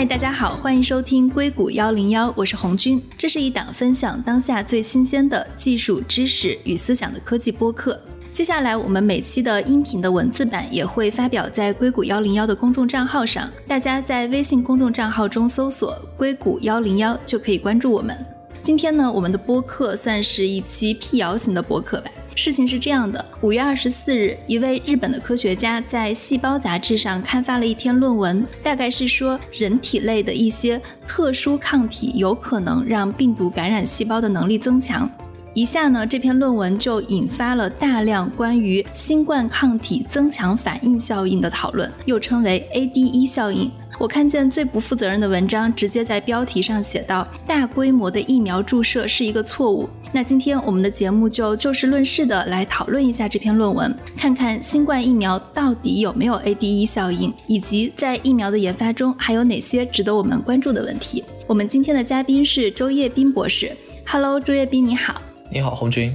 嗨，大家好，欢迎收听硅谷幺零幺，我是红军。这是一档分享当下最新鲜的技术知识与思想的科技播客。接下来，我们每期的音频的文字版也会发表在硅谷幺零幺的公众账号上，大家在微信公众账号中搜索“硅谷幺零幺”就可以关注我们。今天呢，我们的播客算是一期辟谣型的播客吧。事情是这样的，五月二十四日，一位日本的科学家在《细胞》杂志上刊发了一篇论文，大概是说人体内的一些特殊抗体有可能让病毒感染细胞的能力增强。一下呢，这篇论文就引发了大量关于新冠抗体增强反应效应的讨论，又称为 ADE 效应。我看见最不负责任的文章，直接在标题上写到“大规模的疫苗注射是一个错误”。那今天我们的节目就就事论事的来讨论一下这篇论文，看看新冠疫苗到底有没有 ADE 效应，以及在疫苗的研发中还有哪些值得我们关注的问题。我们今天的嘉宾是周叶斌博士。Hello，周叶斌，你好。你好，红军。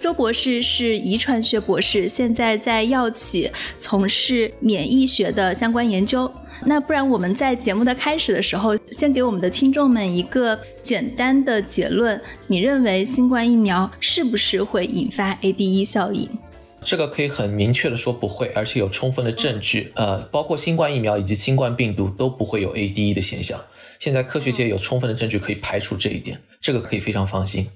周博士是遗传学博士，现在在药企从事免疫学的相关研究。那不然我们在节目的开始的时候，先给我们的听众们一个简单的结论：你认为新冠疫苗是不是会引发 ADE 效应？这个可以很明确的说不会，而且有充分的证据。呃，包括新冠疫苗以及新冠病毒都不会有 ADE 的现象。现在科学界有充分的证据可以排除这一点，这个可以非常放心。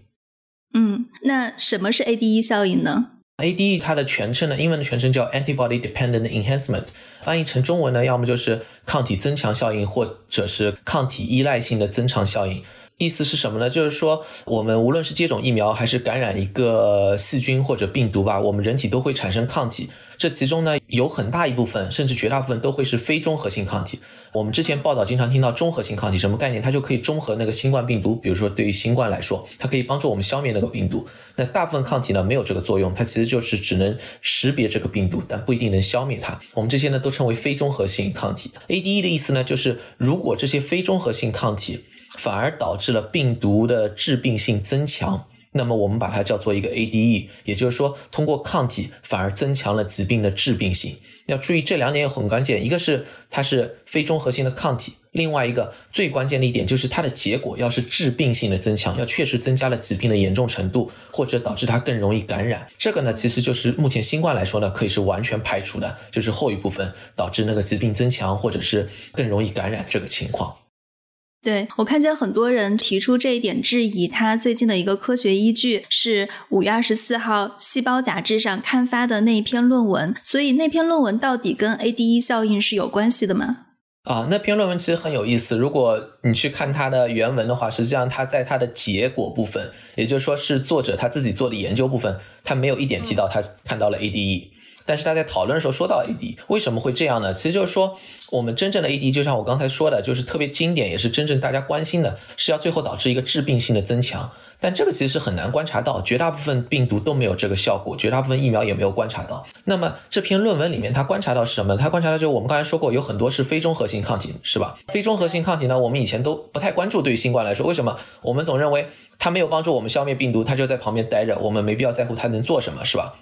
嗯，那什么是 ADE 效应呢？ADE 它的全称呢，英文的全称叫 Antibody Dependent Enhancement，翻译成中文呢，要么就是抗体增强效应，或者是抗体依赖性的增强效应。意思是什么呢？就是说，我们无论是接种疫苗，还是感染一个细菌或者病毒吧，我们人体都会产生抗体。这其中呢，有很大一部分，甚至绝大部分都会是非中和性抗体。我们之前报道经常听到中和性抗体，什么概念？它就可以中和那个新冠病毒。比如说，对于新冠来说，它可以帮助我们消灭那个病毒。那大部分抗体呢，没有这个作用，它其实就是只能识别这个病毒，但不一定能消灭它。我们这些呢，都称为非中和性抗体。ADE 的意思呢，就是如果这些非中和性抗体反而导致了病毒的致病性增强。那么我们把它叫做一个 ADE，也就是说，通过抗体反而增强了疾病的致病性。要注意这两点也很关键，一个是它是非中和性的抗体，另外一个最关键的一点就是它的结果要是致病性的增强，要确实增加了疾病的严重程度，或者导致它更容易感染。这个呢，其实就是目前新冠来说呢，可以是完全排除的，就是后一部分导致那个疾病增强或者是更容易感染这个情况。对我看见很多人提出这一点质疑，他最近的一个科学依据是五月二十四号《细胞》杂志上刊发的那一篇论文，所以那篇论文到底跟 ADE 效应是有关系的吗？啊，那篇论文其实很有意思，如果你去看它的原文的话，实际上它在它的结果部分，也就是说是作者他自己做的研究部分，他没有一点提到他看到了 ADE。但是他在讨论的时候说到 AD，为什么会这样呢？其实就是说，我们真正的 AD，就像我刚才说的，就是特别经典，也是真正大家关心的，是要最后导致一个致病性的增强。但这个其实是很难观察到，绝大部分病毒都没有这个效果，绝大部分疫苗也没有观察到。那么这篇论文里面，他观察到是什么？他观察到就是我们刚才说过，有很多是非中和性抗体，是吧？非中和性抗体呢，我们以前都不太关注，对于新冠来说，为什么？我们总认为它没有帮助我们消灭病毒，它就在旁边待着，我们没必要在乎它能做什么，是吧？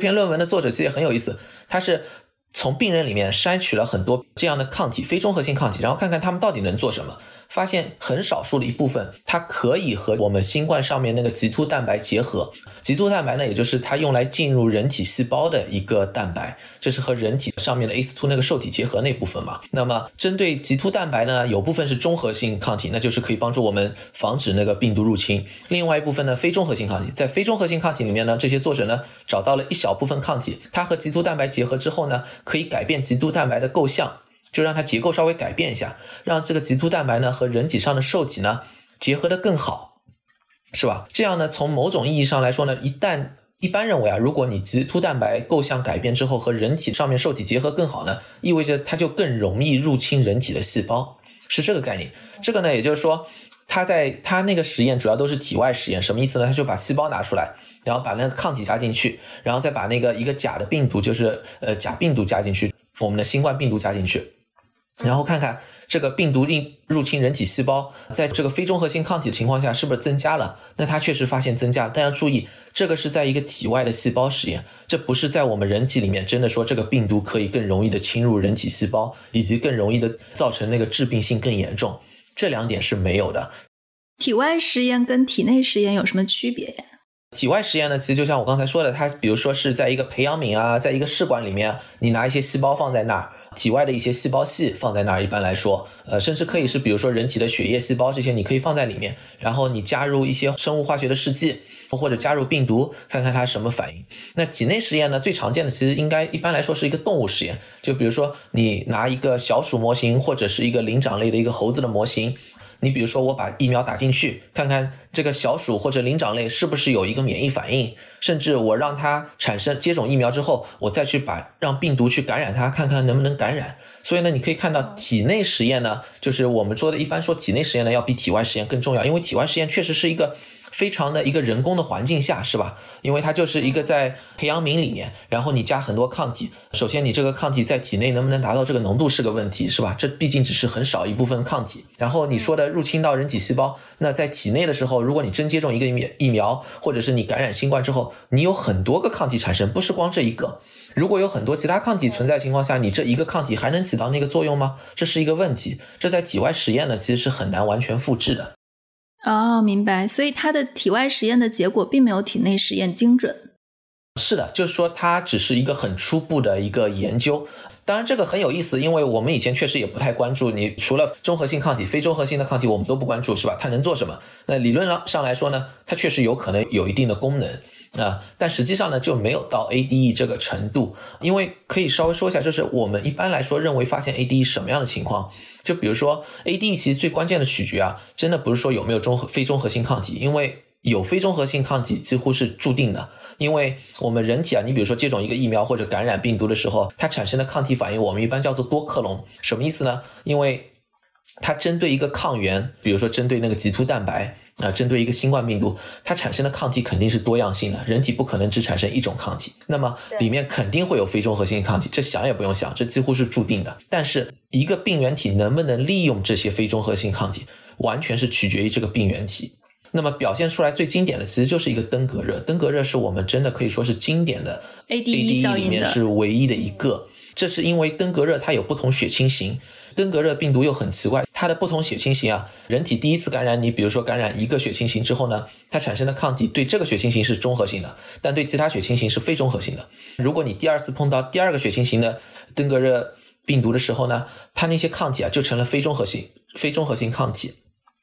这篇论文的作者其实也很有意思，他是从病人里面筛取了很多这样的抗体，非中和性抗体，然后看看他们到底能做什么。发现很少数的一部分，它可以和我们新冠上面那个棘突蛋白结合。棘突蛋白呢，也就是它用来进入人体细胞的一个蛋白，这是和人体上面的 ACE2 那个受体结合那部分嘛。那么针对棘突蛋白呢，有部分是中和性抗体，那就是可以帮助我们防止那个病毒入侵。另外一部分呢，非中和性抗体，在非中和性抗体里面呢，这些作者呢找到了一小部分抗体，它和棘突蛋白结合之后呢，可以改变棘突蛋白的构象。就让它结构稍微改变一下，让这个棘突蛋白呢和人体上的受体呢结合的更好，是吧？这样呢，从某种意义上来说呢，一旦一般认为啊，如果你棘突蛋白构象改变之后和人体上面受体结合更好呢，意味着它就更容易入侵人体的细胞，是这个概念。这个呢，也就是说，他在他那个实验主要都是体外实验，什么意思呢？他就把细胞拿出来，然后把那个抗体加进去，然后再把那个一个假的病毒，就是呃假病毒加进去，我们的新冠病毒加进去。然后看看这个病毒入入侵人体细胞，在这个非中和性抗体的情况下是不是增加了？那它确实发现增加，但要注意，这个是在一个体外的细胞实验，这不是在我们人体里面真的说这个病毒可以更容易的侵入人体细胞，以及更容易的造成那个致病性更严重，这两点是没有的。体外实验跟体内实验有什么区别呀？体外实验呢，其实就像我刚才说的，它比如说是在一个培养皿啊，在一个试管里面，你拿一些细胞放在那儿。体外的一些细胞系放在那儿，一般来说，呃，甚至可以是比如说人体的血液细胞这些，你可以放在里面，然后你加入一些生物化学的试剂，或者加入病毒，看看它什么反应。那体内实验呢，最常见的其实应该一般来说是一个动物实验，就比如说你拿一个小鼠模型，或者是一个灵长类的一个猴子的模型。你比如说，我把疫苗打进去，看看这个小鼠或者灵长类是不是有一个免疫反应，甚至我让它产生接种疫苗之后，我再去把让病毒去感染它，看看能不能感染。所以呢，你可以看到体内实验呢，就是我们说的一般说体内实验呢要比体外实验更重要，因为体外实验确实是一个。非常的一个人工的环境下，是吧？因为它就是一个在培养皿里面，然后你加很多抗体。首先，你这个抗体在体内能不能达到这个浓度是个问题，是吧？这毕竟只是很少一部分抗体。然后你说的入侵到人体细胞，那在体内的时候，如果你真接种一个疫疫苗，或者是你感染新冠之后，你有很多个抗体产生，不是光这一个。如果有很多其他抗体存在情况下，你这一个抗体还能起到那个作用吗？这是一个问题。这在体外实验呢，其实是很难完全复制的。哦，明白。所以它的体外实验的结果并没有体内实验精准。是的，就是说它只是一个很初步的一个研究。当然，这个很有意思，因为我们以前确实也不太关注。你除了中和性抗体、非中和性的抗体，我们都不关注，是吧？它能做什么？那理论上上来说呢，它确实有可能有一定的功能。啊，但实际上呢，就没有到 ADE 这个程度，因为可以稍微说一下，就是我们一般来说认为发现 ADE 什么样的情况，就比如说 ADE 其实最关键的取决啊，真的不是说有没有中和非中和性抗体，因为有非中和性抗体几乎是注定的，因为我们人体啊，你比如说接种一个疫苗或者感染病毒的时候，它产生的抗体反应，我们一般叫做多克隆，什么意思呢？因为它针对一个抗原，比如说针对那个棘突蛋白。啊，针对一个新冠病毒，它产生的抗体肯定是多样性的，人体不可能只产生一种抗体，那么里面肯定会有非中和性抗体，这想也不用想，这几乎是注定的。但是一个病原体能不能利用这些非中和性抗体，完全是取决于这个病原体。那么表现出来最经典的，其实就是一个登革热，登革热是我们真的可以说是经典的 ADE 里面是唯一的一个，这是因为登革热它有不同血清型。登革热病毒又很奇怪，它的不同血清型啊，人体第一次感染你，比如说感染一个血清型之后呢，它产生的抗体对这个血清型是中和性的，但对其他血清型是非中和性的。如果你第二次碰到第二个血清型的登革热病毒的时候呢，它那些抗体啊就成了非中和性、非中和性抗体。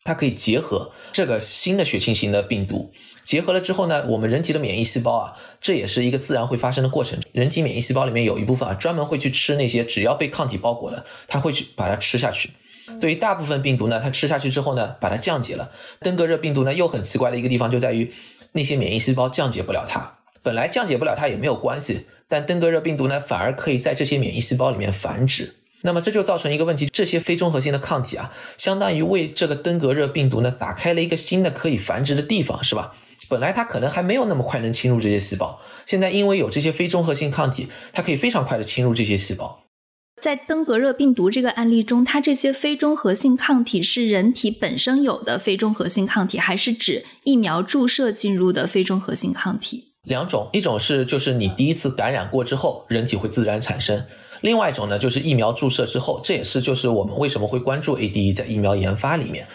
它可以结合这个新的血清型的病毒，结合了之后呢，我们人体的免疫细胞啊，这也是一个自然会发生的过程。人体免疫细胞里面有一部分啊，专门会去吃那些只要被抗体包裹的，它会去把它吃下去。对于大部分病毒呢，它吃下去之后呢，把它降解了。登革热病毒呢，又很奇怪的一个地方就在于，那些免疫细胞降解不了它。本来降解不了它也没有关系，但登革热病毒呢，反而可以在这些免疫细胞里面繁殖。那么这就造成一个问题，这些非中和性的抗体啊，相当于为这个登革热病毒呢打开了一个新的可以繁殖的地方，是吧？本来它可能还没有那么快能侵入这些细胞，现在因为有这些非中和性抗体，它可以非常快的侵入这些细胞。在登革热病毒这个案例中，它这些非中和性抗体是人体本身有的非中和性抗体，还是指疫苗注射进入的非中和性抗体？两种，一种是就是你第一次感染过之后，人体会自然产生。另外一种呢，就是疫苗注射之后，这也是就是我们为什么会关注 ADE 在疫苗研发里面。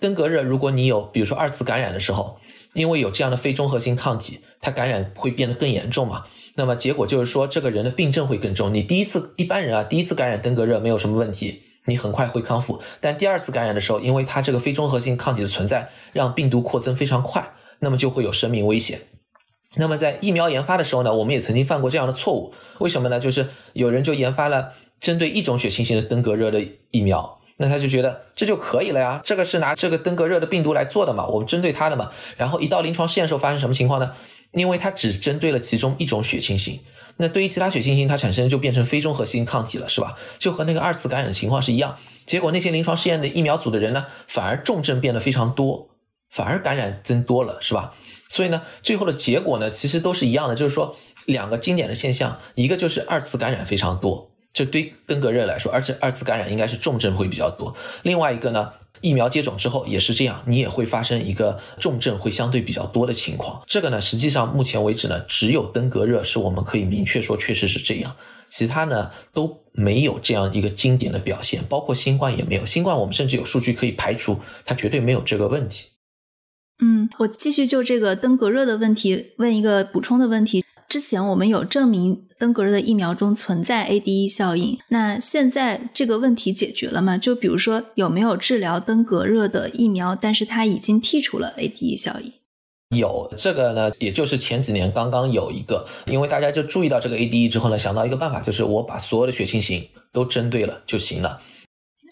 登革热，如果你有比如说二次感染的时候，因为有这样的非中和性抗体，它感染会变得更严重嘛。那么结果就是说，这个人的病症会更重。你第一次一般人啊，第一次感染登革热没有什么问题，你很快会康复。但第二次感染的时候，因为它这个非中和性抗体的存在，让病毒扩增非常快，那么就会有生命危险。那么在疫苗研发的时候呢，我们也曾经犯过这样的错误。为什么呢？就是有人就研发了针对一种血清型的登革热的疫苗，那他就觉得这就可以了呀，这个是拿这个登革热的病毒来做的嘛，我们针对它的嘛。然后一到临床试验时候发生什么情况呢？因为它只针对了其中一种血清型，那对于其他血清型它产生就变成非中和性抗体了，是吧？就和那个二次感染的情况是一样。结果那些临床试验的疫苗组的人呢，反而重症变得非常多，反而感染增多了，是吧？所以呢，最后的结果呢，其实都是一样的，就是说两个经典的现象，一个就是二次感染非常多，这对登革热来说，而且二次感染应该是重症会比较多。另外一个呢，疫苗接种之后也是这样，你也会发生一个重症会相对比较多的情况。这个呢，实际上目前为止呢，只有登革热是我们可以明确说确实是这样，其他呢都没有这样一个经典的表现，包括新冠也没有。新冠我们甚至有数据可以排除，它绝对没有这个问题。嗯，我继续就这个登革热的问题问一个补充的问题。之前我们有证明登革热的疫苗中存在 ADE 效应，那现在这个问题解决了吗？就比如说有没有治疗登革热的疫苗，但是它已经剔除了 ADE 效应？有这个呢，也就是前几年刚刚有一个，因为大家就注意到这个 ADE 之后呢，想到一个办法，就是我把所有的血清型都针对了就行了。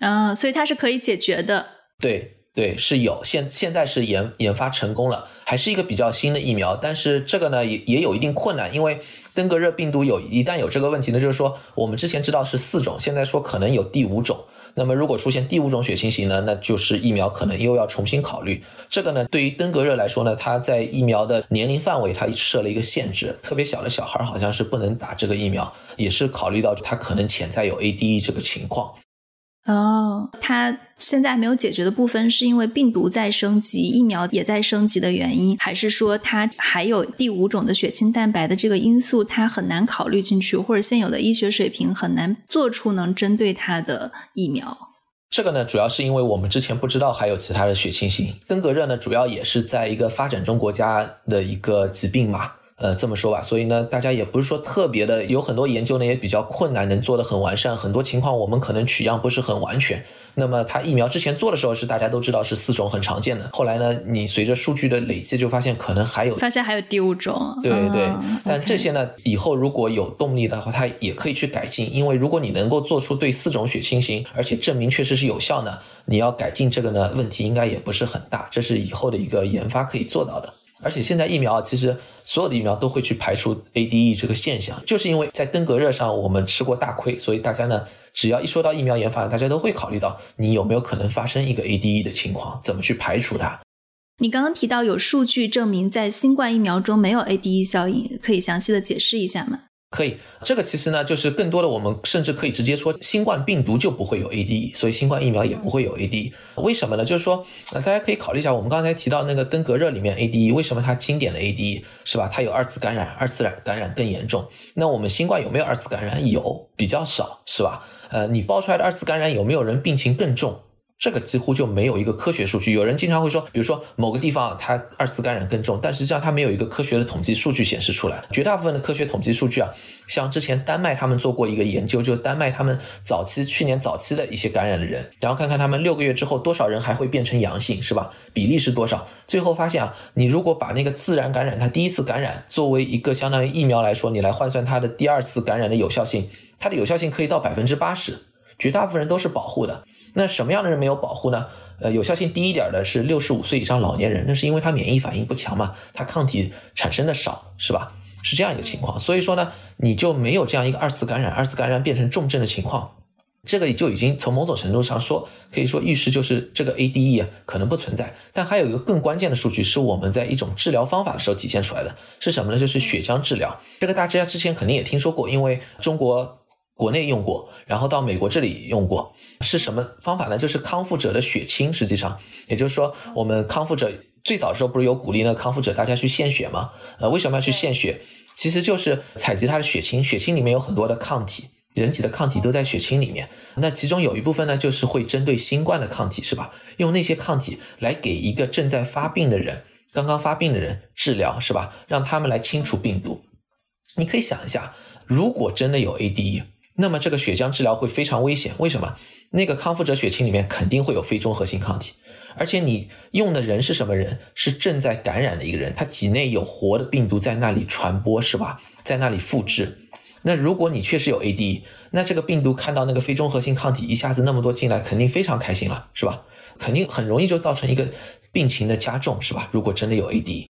嗯，所以它是可以解决的。对。对，是有现现在是研研发成功了，还是一个比较新的疫苗，但是这个呢也也有一定困难，因为登革热病毒有一旦有这个问题呢，就是说我们之前知道是四种，现在说可能有第五种，那么如果出现第五种血清型呢，那就是疫苗可能又要重新考虑。这个呢，对于登革热来说呢，它在疫苗的年龄范围它设了一个限制，特别小的小孩好像是不能打这个疫苗，也是考虑到它可能潜在有 ADE 这个情况。哦，它现在没有解决的部分，是因为病毒在升级，疫苗也在升级的原因，还是说它还有第五种的血清蛋白的这个因素，它很难考虑进去，或者现有的医学水平很难做出能针对它的疫苗？这个呢，主要是因为我们之前不知道还有其他的血清型，登革热呢，主要也是在一个发展中国家的一个疾病嘛。呃，这么说吧，所以呢，大家也不是说特别的，有很多研究呢也比较困难，能做的很完善。很多情况我们可能取样不是很完全。那么它疫苗之前做的时候是大家都知道是四种很常见的，后来呢，你随着数据的累积就发现可能还有，发现还有第五种。对对，但这些呢，以后如果有动力的话，它也可以去改进。因为如果你能够做出对四种血清型，而且证明确实是有效呢，你要改进这个呢，问题应该也不是很大。这是以后的一个研发可以做到的。而且现在疫苗啊，其实所有的疫苗都会去排除 ADE 这个现象，就是因为在登革热上我们吃过大亏，所以大家呢，只要一说到疫苗研发，大家都会考虑到你有没有可能发生一个 ADE 的情况，怎么去排除它。你刚刚提到有数据证明在新冠疫苗中没有 ADE 效应，可以详细的解释一下吗？可以，这个其实呢，就是更多的我们甚至可以直接说，新冠病毒就不会有 ADE，所以新冠疫苗也不会有 ADE。为什么呢？就是说，呃大家可以考虑一下，我们刚才提到那个登革热里面 ADE，为什么它经典的 ADE 是吧？它有二次感染，二次染感染更严重。那我们新冠有没有二次感染？有，比较少，是吧？呃，你爆出来的二次感染有没有人病情更重？这个几乎就没有一个科学数据。有人经常会说，比如说某个地方它二次感染更重，但实际上它没有一个科学的统计数据显示出来。绝大部分的科学统计数据啊，像之前丹麦他们做过一个研究，就丹麦他们早期去年早期的一些感染的人，然后看看他们六个月之后多少人还会变成阳性，是吧？比例是多少？最后发现啊，你如果把那个自然感染它第一次感染作为一个相当于疫苗来说，你来换算它的第二次感染的有效性，它的有效性可以到百分之八十，绝大部分人都是保护的。那什么样的人没有保护呢？呃，有效性低一点的是六十五岁以上老年人，那是因为他免疫反应不强嘛，他抗体产生的少，是吧？是这样一个情况。所以说呢，你就没有这样一个二次感染，二次感染变成重症的情况，这个就已经从某种程度上说，可以说预示就是这个 ADE 可能不存在。但还有一个更关键的数据是我们在一种治疗方法的时候体现出来的，是什么呢？就是血浆治疗。这个大家之前肯定也听说过，因为中国。国内用过，然后到美国这里用过，是什么方法呢？就是康复者的血清，实际上，也就是说，我们康复者最早时候不是有鼓励那个？康复者大家去献血吗？呃，为什么要去献血？其实就是采集他的血清，血清里面有很多的抗体，人体的抗体都在血清里面。那其中有一部分呢，就是会针对新冠的抗体，是吧？用那些抗体来给一个正在发病的人，刚刚发病的人治疗，是吧？让他们来清除病毒。你可以想一下，如果真的有 ADE。那么这个血浆治疗会非常危险，为什么？那个康复者血清里面肯定会有非中和性抗体，而且你用的人是什么人？是正在感染的一个人，他体内有活的病毒在那里传播，是吧？在那里复制。那如果你确实有 AD，那这个病毒看到那个非中和性抗体一下子那么多进来，肯定非常开心了，是吧？肯定很容易就造成一个病情的加重，是吧？如果真的有 AD，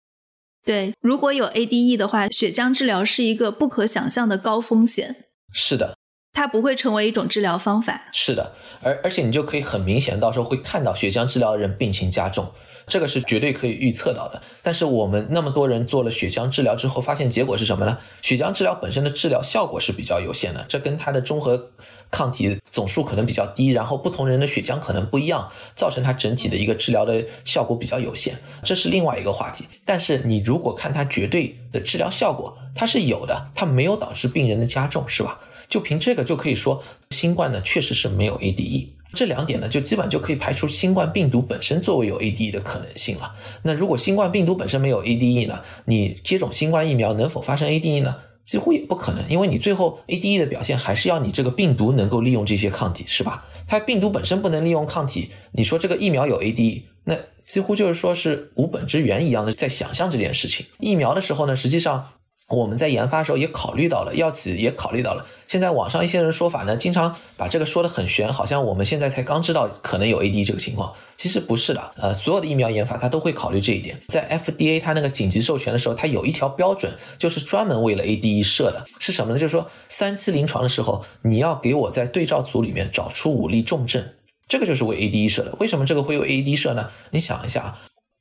对，如果有 ADE 的话，血浆治疗是一个不可想象的高风险。是的。它不会成为一种治疗方法。是的，而而且你就可以很明显，到时候会看到血浆治疗的人病情加重，这个是绝对可以预测到的。但是我们那么多人做了血浆治疗之后，发现结果是什么呢？血浆治疗本身的治疗效果是比较有限的，这跟它的中和抗体总数可能比较低，然后不同人的血浆可能不一样，造成它整体的一个治疗的效果比较有限，这是另外一个话题。但是你如果看它绝对的治疗效果，它是有的，它没有导致病人的加重，是吧？就凭这个就可以说，新冠呢确实是没有 ADE，这两点呢就基本就可以排除新冠病毒本身作为有 ADE 的可能性了。那如果新冠病毒本身没有 ADE 呢，你接种新冠疫苗能否发生 ADE 呢？几乎也不可能，因为你最后 ADE 的表现还是要你这个病毒能够利用这些抗体，是吧？它病毒本身不能利用抗体，你说这个疫苗有 ADE，那几乎就是说是无本之源一样的在想象这件事情。疫苗的时候呢，实际上。我们在研发的时候也考虑到了，药企也考虑到了。现在网上一些人说法呢，经常把这个说的很玄，好像我们现在才刚知道可能有 AD 这个情况。其实不是的，呃，所有的疫苗研发它都会考虑这一点。在 FDA 它那个紧急授权的时候，它有一条标准，就是专门为了 ADE 设的，是什么呢？就是说三期临床的时候，你要给我在对照组里面找出五例重症，这个就是为 ADE 设的。为什么这个会为 ADE 设呢？你想一下啊。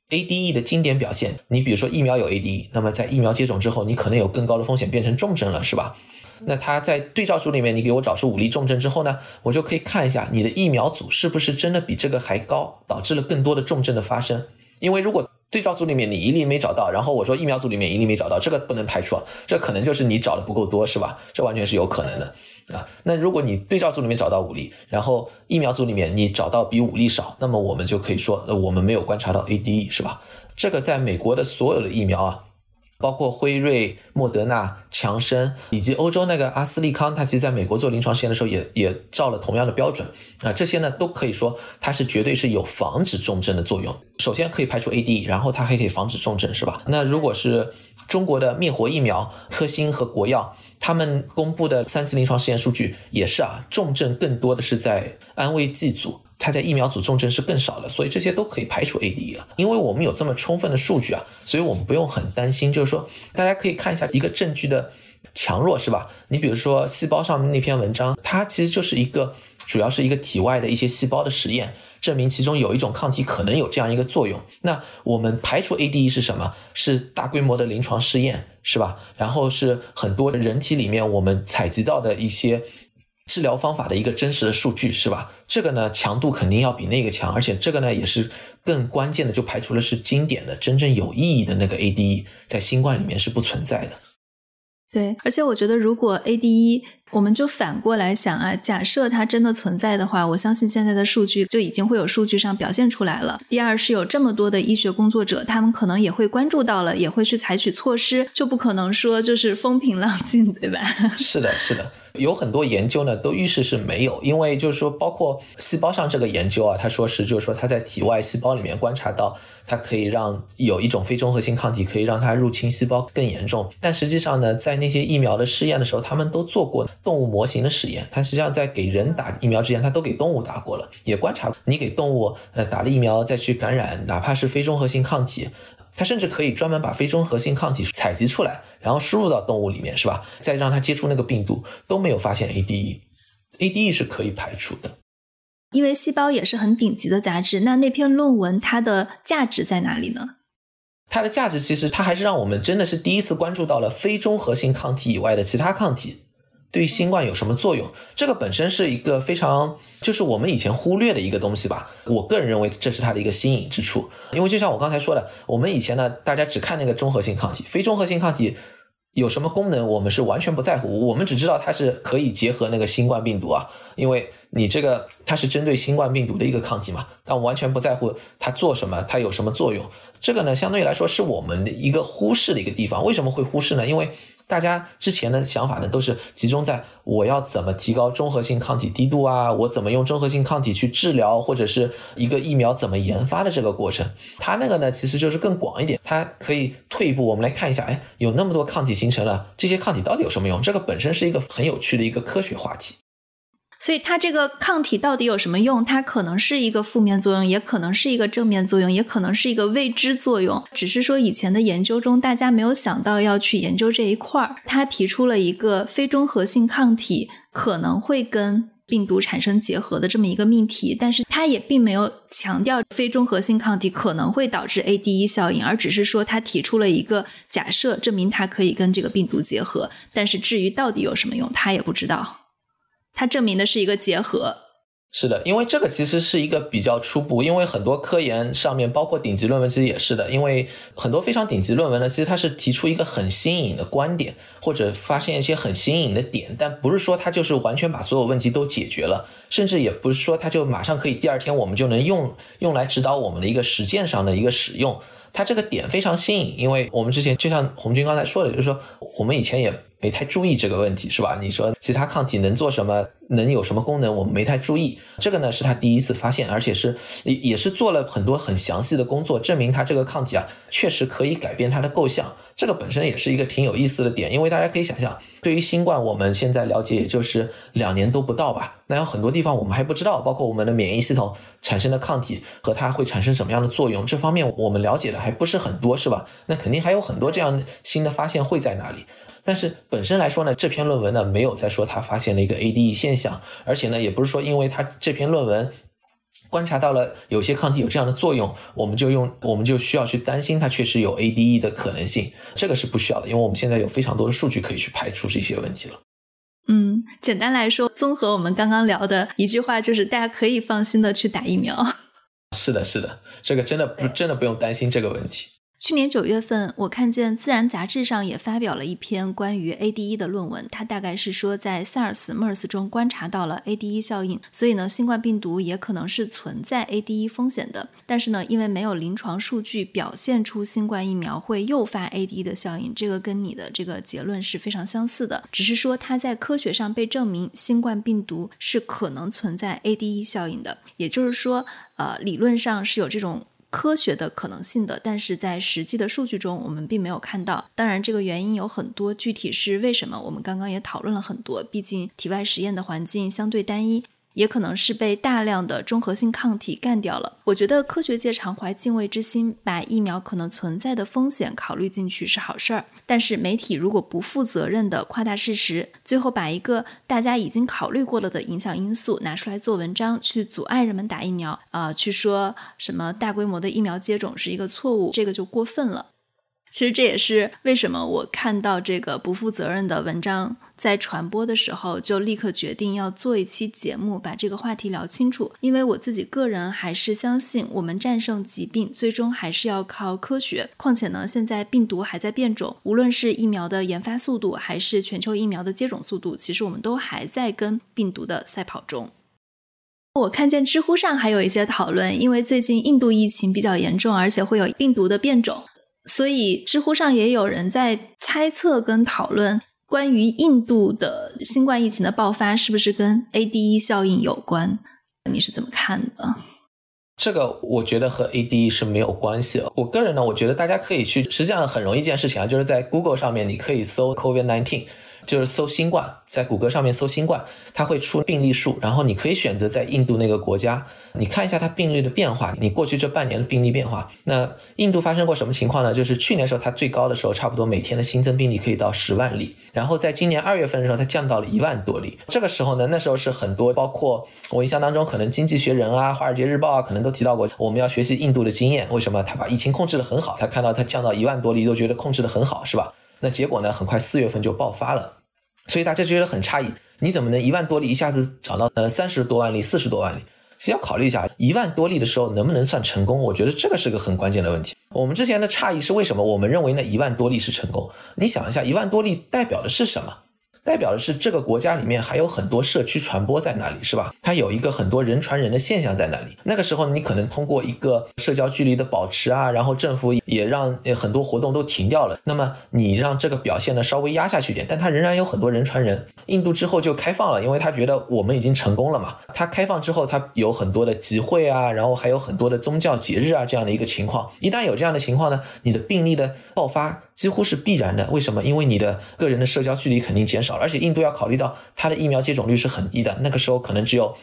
ADE 的经典表现，你比如说疫苗有 ADE，那么在疫苗接种之后，你可能有更高的风险变成重症了，是吧？那它在对照组里面，你给我找出五例重症之后呢，我就可以看一下你的疫苗组是不是真的比这个还高，导致了更多的重症的发生。因为如果对照组里面你一例没找到，然后我说疫苗组里面一例没找到，这个不能排除，这可能就是你找的不够多，是吧？这完全是有可能的。啊，那如果你对照组里面找到五例，然后疫苗组里面你找到比五例少，那么我们就可以说，呃，我们没有观察到 ADE，是吧？这个在美国的所有的疫苗啊，包括辉瑞、莫德纳、强生以及欧洲那个阿斯利康，它其实在美国做临床实验的时候也也照了同样的标准啊，这些呢都可以说它是绝对是有防止重症的作用。首先可以排除 ADE，然后它还可以防止重症，是吧？那如果是中国的灭活疫苗科兴和国药。他们公布的三期临床试验数据也是啊，重症更多的是在安慰剂组，它在疫苗组重症是更少的，所以这些都可以排除 ADE 了。因为我们有这么充分的数据啊，所以我们不用很担心。就是说，大家可以看一下一个证据的强弱，是吧？你比如说细胞上面那篇文章，它其实就是一个主要是一个体外的一些细胞的实验。证明其中有一种抗体可能有这样一个作用。那我们排除 ADE 是什么？是大规模的临床试验，是吧？然后是很多人体里面我们采集到的一些治疗方法的一个真实的数据，是吧？这个呢强度肯定要比那个强，而且这个呢也是更关键的，就排除了是经典的、真正有意义的那个 ADE，在新冠里面是不存在的。对，而且我觉得如果 ADE。我们就反过来想啊，假设它真的存在的话，我相信现在的数据就已经会有数据上表现出来了。第二是有这么多的医学工作者，他们可能也会关注到了，也会去采取措施，就不可能说就是风平浪静，对吧？是的，是的。有很多研究呢，都预示是没有，因为就是说，包括细胞上这个研究啊，他说是就是说他在体外细胞里面观察到，它可以让有一种非中和性抗体可以让它入侵细胞更严重。但实际上呢，在那些疫苗的试验的时候，他们都做过动物模型的实验，它实际上在给人打疫苗之前，它都给动物打过了，也观察你给动物呃打了疫苗再去感染，哪怕是非中和性抗体。它甚至可以专门把非中和性抗体采集出来，然后输入到动物里面，是吧？再让它接触那个病毒，都没有发现 ADE，ADE 是可以排除的。因为细胞也是很顶级的杂志，那那篇论文它的价值在哪里呢？它的价值其实它还是让我们真的是第一次关注到了非中和性抗体以外的其他抗体。对于新冠有什么作用？这个本身是一个非常，就是我们以前忽略的一个东西吧。我个人认为这是它的一个新颖之处。因为就像我刚才说的，我们以前呢，大家只看那个中和性抗体，非中和性抗体有什么功能，我们是完全不在乎。我们只知道它是可以结合那个新冠病毒啊，因为你这个它是针对新冠病毒的一个抗体嘛。但我完全不在乎它做什么，它有什么作用。这个呢，相对来说是我们的一个忽视的一个地方。为什么会忽视呢？因为大家之前的想法呢，都是集中在我要怎么提高中和性抗体低度啊，我怎么用中和性抗体去治疗，或者是一个疫苗怎么研发的这个过程。它那个呢，其实就是更广一点，它可以退一步，我们来看一下，哎，有那么多抗体形成了，这些抗体到底有什么用？这个本身是一个很有趣的一个科学话题。所以它这个抗体到底有什么用？它可能是一个负面作用，也可能是一个正面作用，也可能是一个未知作用。只是说以前的研究中，大家没有想到要去研究这一块儿。他提出了一个非中和性抗体可能会跟病毒产生结合的这么一个命题，但是他也并没有强调非中和性抗体可能会导致 ADE 效应，而只是说他提出了一个假设，证明它可以跟这个病毒结合。但是至于到底有什么用，他也不知道。它证明的是一个结合，是的，因为这个其实是一个比较初步，因为很多科研上面，包括顶级论文，其实也是的，因为很多非常顶级论文呢，其实它是提出一个很新颖的观点，或者发现一些很新颖的点，但不是说它就是完全把所有问题都解决了，甚至也不是说它就马上可以第二天我们就能用用来指导我们的一个实践上的一个使用，它这个点非常新颖，因为我们之前就像红军刚才说的，就是说我们以前也。没太注意这个问题是吧？你说其他抗体能做什么，能有什么功能，我们没太注意。这个呢是他第一次发现，而且是也也是做了很多很详细的工作，证明他这个抗体啊确实可以改变它的构象。这个本身也是一个挺有意思的点，因为大家可以想象，对于新冠我们现在了解也就是两年都不到吧，那有很多地方我们还不知道，包括我们的免疫系统产生的抗体和它会产生什么样的作用，这方面我们了解的还不是很多，是吧？那肯定还有很多这样新的发现会在哪里。但是本身来说呢，这篇论文呢没有在说他发现了一个 ADE 现象，而且呢也不是说因为他这篇论文观察到了有些抗体有这样的作用，我们就用我们就需要去担心它确实有 ADE 的可能性，这个是不需要的，因为我们现在有非常多的数据可以去排除这些问题了。嗯，简单来说，综合我们刚刚聊的一句话，就是大家可以放心的去打疫苗。是的，是的，这个真的不真的不用担心这个问题。去年九月份，我看见《自然》杂志上也发表了一篇关于 ADE 的论文。它大概是说，在 SARS、MERS 中观察到了 ADE 效应，所以呢，新冠病毒也可能是存在 ADE 风险的。但是呢，因为没有临床数据表现出新冠疫苗会诱发 ADE 的效应，这个跟你的这个结论是非常相似的。只是说，它在科学上被证明，新冠病毒是可能存在 ADE 效应的。也就是说，呃，理论上是有这种。科学的可能性的，但是在实际的数据中，我们并没有看到。当然，这个原因有很多，具体是为什么，我们刚刚也讨论了很多。毕竟，体外实验的环境相对单一。也可能是被大量的中和性抗体干掉了。我觉得科学界常怀敬畏之心，把疫苗可能存在的风险考虑进去是好事儿。但是媒体如果不负责任的夸大事实，最后把一个大家已经考虑过了的影响因素拿出来做文章，去阻碍人们打疫苗，啊，去说什么大规模的疫苗接种是一个错误，这个就过分了。其实这也是为什么我看到这个不负责任的文章在传播的时候，就立刻决定要做一期节目，把这个话题聊清楚。因为我自己个人还是相信，我们战胜疾病最终还是要靠科学。况且呢，现在病毒还在变种，无论是疫苗的研发速度，还是全球疫苗的接种速度，其实我们都还在跟病毒的赛跑中。我看见知乎上还有一些讨论，因为最近印度疫情比较严重，而且会有病毒的变种。所以，知乎上也有人在猜测跟讨论，关于印度的新冠疫情的爆发是不是跟 ADE 效应有关？你是怎么看的？这个我觉得和 ADE 是没有关系的。我个人呢，我觉得大家可以去，实际上很容易一件事情啊，就是在 Google 上面你可以搜 COVID-19。就是搜新冠，在谷歌上面搜新冠，它会出病例数，然后你可以选择在印度那个国家，你看一下它病例的变化，你过去这半年的病例变化。那印度发生过什么情况呢？就是去年时候它最高的时候，差不多每天的新增病例可以到十万例，然后在今年二月份的时候，它降到了一万多例。这个时候呢，那时候是很多，包括我印象当中，可能经济学人啊、华尔街日报啊，可能都提到过，我们要学习印度的经验。为什么？他把疫情控制的很好，他看到它降到一万多例，都觉得控制的很好，是吧？那结果呢，很快四月份就爆发了。所以大家觉得很诧异，你怎么能一万多例一下子涨到呃三十多万例、四十多万例？其实要考虑一下，一万多例的时候能不能算成功？我觉得这个是个很关键的问题。我们之前的诧异是为什么？我们认为那一万多例是成功。你想一下，一万多例代表的是什么？代表的是这个国家里面还有很多社区传播在那里，是吧？它有一个很多人传人的现象在那里。那个时候，你可能通过一个社交距离的保持啊，然后政府也让很多活动都停掉了。那么你让这个表现呢稍微压下去一点，但它仍然有很多人传人。印度之后就开放了，因为他觉得我们已经成功了嘛。它开放之后，它有很多的集会啊，然后还有很多的宗教节日啊这样的一个情况。一旦有这样的情况呢，你的病例的爆发几乎是必然的。为什么？因为你的个人的社交距离肯定减少。而且印度要考虑到它的疫苗接种率是很低的，那个时候可能只有。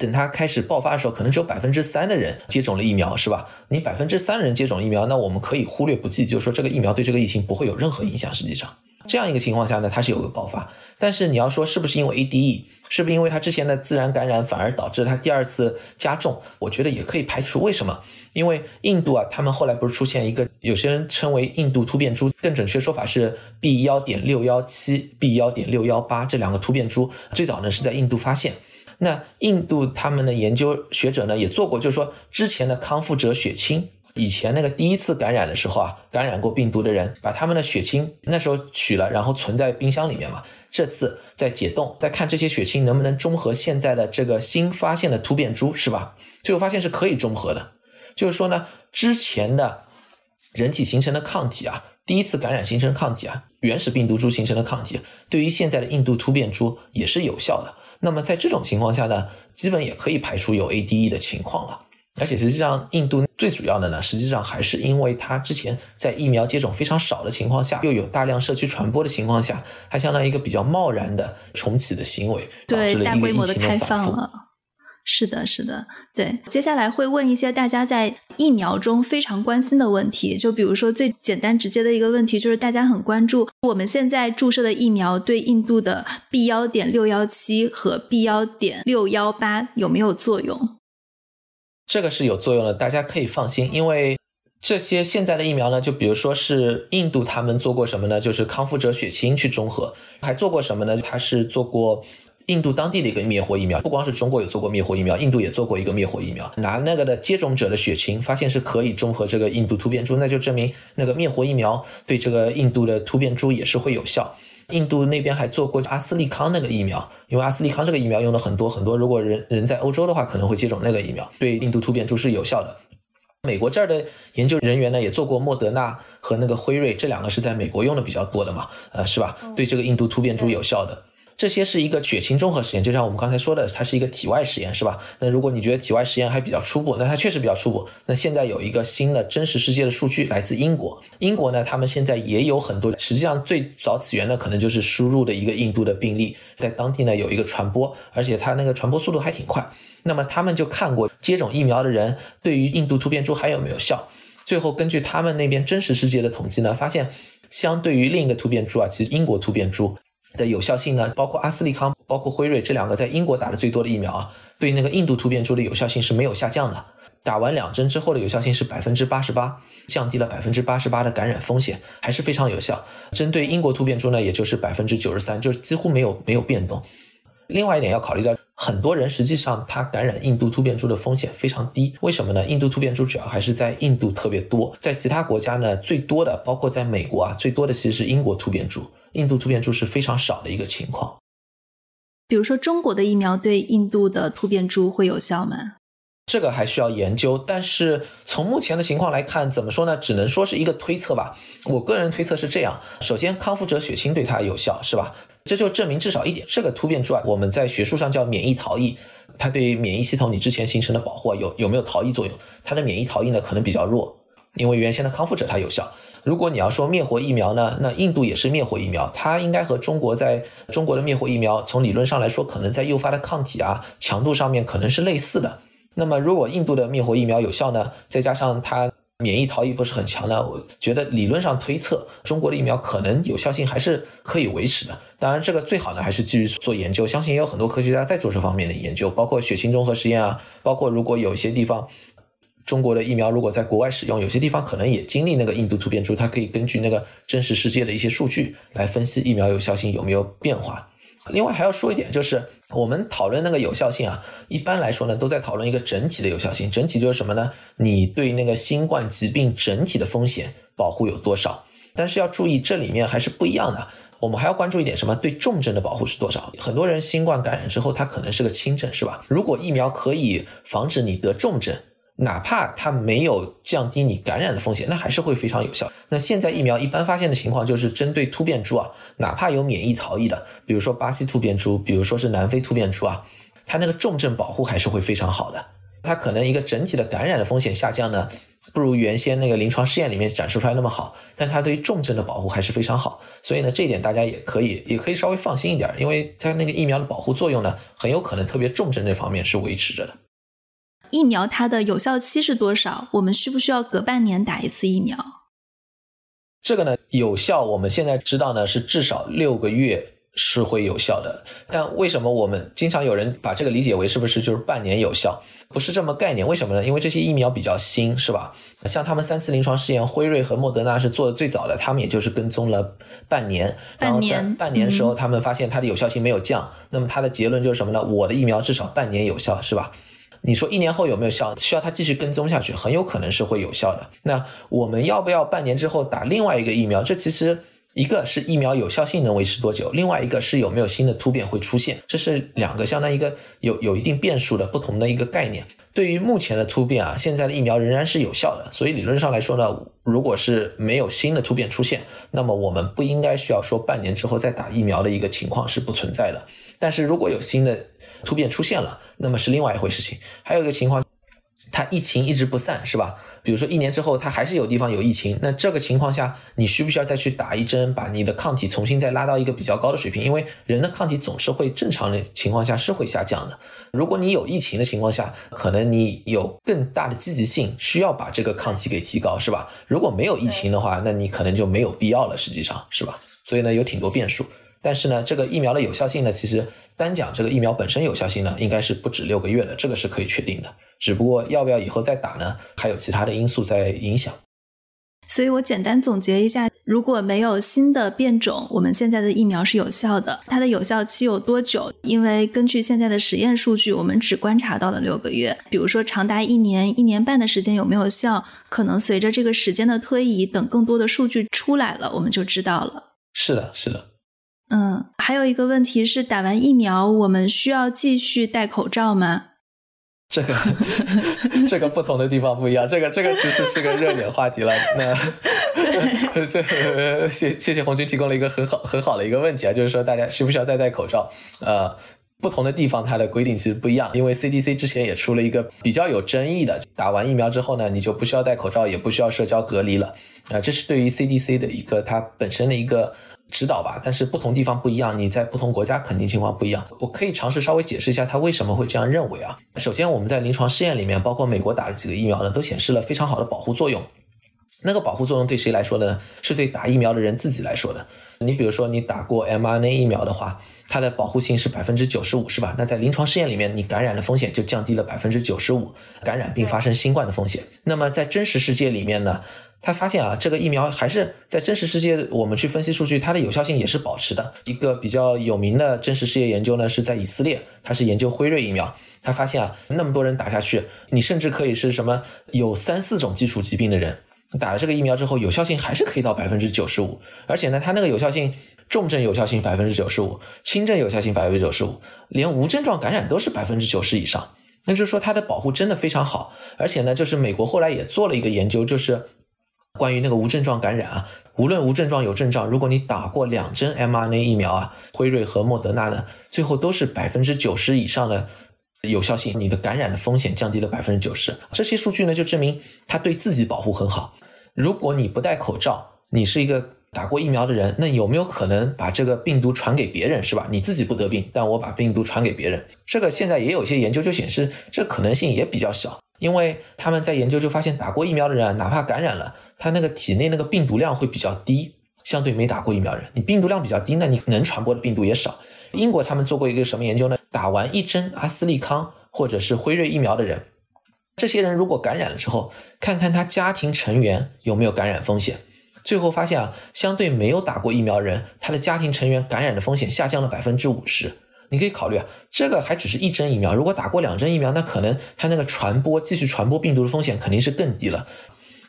等它开始爆发的时候，可能只有百分之三的人接种了疫苗，是吧？你百分之三的人接种疫苗，那我们可以忽略不计，就是说这个疫苗对这个疫情不会有任何影响。实际上，这样一个情况下呢，它是有个爆发。但是你要说是不是因为 ADE，是不是因为它之前的自然感染反而导致它第二次加重？我觉得也可以排除。为什么？因为印度啊，他们后来不是出现一个有些人称为印度突变株，更准确说法是 B 幺点六幺七、B 幺点六幺八这两个突变株，最早呢是在印度发现。那印度他们的研究学者呢也做过，就是说之前的康复者血清，以前那个第一次感染的时候啊，感染过病毒的人，把他们的血清那时候取了，然后存在冰箱里面嘛。这次再解冻，再看这些血清能不能中和现在的这个新发现的突变株，是吧？最后发现是可以中和的，就是说呢，之前的人体形成的抗体啊，第一次感染形成的抗体啊，原始病毒株形成的抗体，对于现在的印度突变株也是有效的。那么在这种情况下呢，基本也可以排除有 ADE 的情况了。而且实际上，印度最主要的呢，实际上还是因为它之前在疫苗接种非常少的情况下，又有大量社区传播的情况下，它相当于一个比较贸然的重启的行为，导致了一个疫情的反复。是的，是的，对。接下来会问一些大家在疫苗中非常关心的问题，就比如说最简单直接的一个问题，就是大家很关注我们现在注射的疫苗对印度的 B 幺点六幺七和 B 幺点六幺八有没有作用？这个是有作用的，大家可以放心，因为这些现在的疫苗呢，就比如说是印度他们做过什么呢？就是康复者血清去中和，还做过什么呢？他是做过。印度当地的一个灭活疫苗，不光是中国有做过灭活疫苗，印度也做过一个灭活疫苗，拿那个的接种者的血清，发现是可以中和这个印度突变株，那就证明那个灭活疫苗对这个印度的突变株也是会有效。印度那边还做过阿斯利康那个疫苗，因为阿斯利康这个疫苗用的很多很多，如果人人在欧洲的话，可能会接种那个疫苗，对印度突变株是有效的。美国这儿的研究人员呢，也做过莫德纳和那个辉瑞，这两个是在美国用的比较多的嘛，呃，是吧？对这个印度突变株有效的。这些是一个血清综合实验，就像我们刚才说的，它是一个体外实验，是吧？那如果你觉得体外实验还比较初步，那它确实比较初步。那现在有一个新的真实世界的数据来自英国，英国呢，他们现在也有很多，实际上最早起源呢，可能就是输入的一个印度的病例，在当地呢有一个传播，而且它那个传播速度还挺快。那么他们就看过接种疫苗的人对于印度突变株还有没有效，最后根据他们那边真实世界的统计呢，发现相对于另一个突变株啊，其实英国突变株。的有效性呢？包括阿斯利康、包括辉瑞这两个在英国打的最多的疫苗啊，对那个印度突变株的有效性是没有下降的。打完两针之后的有效性是百分之八十八，降低了百分之八十八的感染风险，还是非常有效。针对英国突变株呢，也就是百分之九十三，就是几乎没有没有变动。另外一点要考虑到，很多人实际上他感染印度突变株的风险非常低。为什么呢？印度突变株主要还是在印度特别多，在其他国家呢，最多的包括在美国啊，最多的其实是英国突变株。印度突变株是非常少的一个情况。比如说，中国的疫苗对印度的突变株会有效吗？这个还需要研究。但是从目前的情况来看，怎么说呢？只能说是一个推测吧。我个人推测是这样：首先，康复者血清对它有效，是吧？这就证明至少一点，这个突变株啊，我们在学术上叫免疫逃逸，它对免疫系统你之前形成的保护有有没有逃逸作用？它的免疫逃逸呢，可能比较弱。因为原先的康复者它有效，如果你要说灭活疫苗呢，那印度也是灭活疫苗，它应该和中国在中国的灭活疫苗从理论上来说，可能在诱发的抗体啊强度上面可能是类似的。那么如果印度的灭活疫苗有效呢，再加上它免疫逃逸不是很强呢，我觉得理论上推测中国的疫苗可能有效性还是可以维持的。当然这个最好呢还是继续做研究，相信也有很多科学家在做这方面的研究，包括血清综合实验啊，包括如果有些地方。中国的疫苗如果在国外使用，有些地方可能也经历那个印度突变株，它可以根据那个真实世界的一些数据来分析疫苗有效性有没有变化。另外还要说一点，就是我们讨论那个有效性啊，一般来说呢都在讨论一个整体的有效性。整体就是什么呢？你对那个新冠疾病整体的风险保护有多少？但是要注意，这里面还是不一样的。我们还要关注一点什么？对重症的保护是多少？很多人新冠感染之后，他可能是个轻症，是吧？如果疫苗可以防止你得重症。哪怕它没有降低你感染的风险，那还是会非常有效。那现在疫苗一般发现的情况就是针对突变株啊，哪怕有免疫逃逸的，比如说巴西突变株，比如说是南非突变株啊，它那个重症保护还是会非常好的。它可能一个整体的感染的风险下降呢，不如原先那个临床试验里面展示出来那么好，但它对于重症的保护还是非常好。所以呢，这一点大家也可以也可以稍微放心一点，因为它那个疫苗的保护作用呢，很有可能特别重症这方面是维持着的。疫苗它的有效期是多少？我们需不需要隔半年打一次疫苗？这个呢，有效我们现在知道呢是至少六个月是会有效的。但为什么我们经常有人把这个理解为是不是就是半年有效？不是这么概念。为什么呢？因为这些疫苗比较新，是吧？像他们三次临床试验，辉瑞和莫德纳是做的最早的，他们也就是跟踪了半年。半年。半年的时候，他们发现它的有效性没有降。那么它的结论就是什么呢？我的疫苗至少半年有效，是吧？你说一年后有没有效？需要它继续跟踪下去，很有可能是会有效的。那我们要不要半年之后打另外一个疫苗？这其实一个是疫苗有效性能维持多久，另外一个是有没有新的突变会出现，这是两个相当于一个有有一定变数的不同的一个概念。对于目前的突变啊，现在的疫苗仍然是有效的，所以理论上来说呢，如果是没有新的突变出现，那么我们不应该需要说半年之后再打疫苗的一个情况是不存在的。但是如果有新的突变出现了，那么是另外一回事情。还有一个情况。它疫情一直不散，是吧？比如说一年之后，它还是有地方有疫情，那这个情况下，你需不需要再去打一针，把你的抗体重新再拉到一个比较高的水平？因为人的抗体总是会正常的情况下是会下降的。如果你有疫情的情况下，可能你有更大的积极性，需要把这个抗体给提高，是吧？如果没有疫情的话，那你可能就没有必要了，实际上是吧？所以呢，有挺多变数。但是呢，这个疫苗的有效性呢，其实单讲这个疫苗本身有效性呢，应该是不止六个月的，这个是可以确定的。只不过要不要以后再打呢，还有其他的因素在影响。所以我简单总结一下，如果没有新的变种，我们现在的疫苗是有效的。它的有效期有多久？因为根据现在的实验数据，我们只观察到了六个月。比如说长达一年、一年半的时间有没有效？可能随着这个时间的推移，等更多的数据出来了，我们就知道了。是的，是的。嗯，还有一个问题是，打完疫苗我们需要继续戴口罩吗？这个 这个不同的地方不一样，这个这个其实是个热点话题了。那 这谢谢谢红军提供了一个很好很好的一个问题啊，就是说大家需不需要再戴口罩？呃，不同的地方它的规定其实不一样，因为 CDC 之前也出了一个比较有争议的，打完疫苗之后呢，你就不需要戴口罩，也不需要社交隔离了。啊，这是对于 CDC 的一个它本身的一个。指导吧，但是不同地方不一样，你在不同国家肯定情况不一样。我可以尝试稍微解释一下他为什么会这样认为啊。首先，我们在临床试验里面，包括美国打了几个疫苗呢，都显示了非常好的保护作用。那个保护作用对谁来说呢？是对打疫苗的人自己来说的。你比如说，你打过 mRNA 疫苗的话，它的保护性是百分之九十五，是吧？那在临床试验里面，你感染的风险就降低了百分之九十五，感染并发生新冠的风险。那么在真实世界里面呢？他发现啊，这个疫苗还是在真实世界，我们去分析数据，它的有效性也是保持的。一个比较有名的真实世界研究呢，是在以色列，它是研究辉瑞疫苗。他发现啊，那么多人打下去，你甚至可以是什么有三四种基础疾病的人，打了这个疫苗之后，有效性还是可以到百分之九十五。而且呢，它那个有效性，重症有效性百分之九十五，轻症有效性百分之九十五，连无症状感染都是百分之九十以上。那就是说，它的保护真的非常好。而且呢，就是美国后来也做了一个研究，就是。关于那个无症状感染啊，无论无症状有症状，如果你打过两针 mRNA 疫苗啊，辉瑞和莫德纳呢，最后都是百分之九十以上的有效性，你的感染的风险降低了百分之九十。这些数据呢，就证明它对自己保护很好。如果你不戴口罩，你是一个打过疫苗的人，那有没有可能把这个病毒传给别人，是吧？你自己不得病，但我把病毒传给别人，这个现在也有些研究就显示，这可能性也比较小，因为他们在研究就发现，打过疫苗的人哪怕感染了。他那个体内那个病毒量会比较低，相对没打过疫苗人，你病毒量比较低，那你能传播的病毒也少。英国他们做过一个什么研究呢？打完一针阿斯利康或者是辉瑞疫苗的人，这些人如果感染了之后，看看他家庭成员有没有感染风险，最后发现啊，相对没有打过疫苗人，他的家庭成员感染的风险下降了百分之五十。你可以考虑啊，这个还只是一针疫苗，如果打过两针疫苗，那可能他那个传播继续传播病毒的风险肯定是更低了。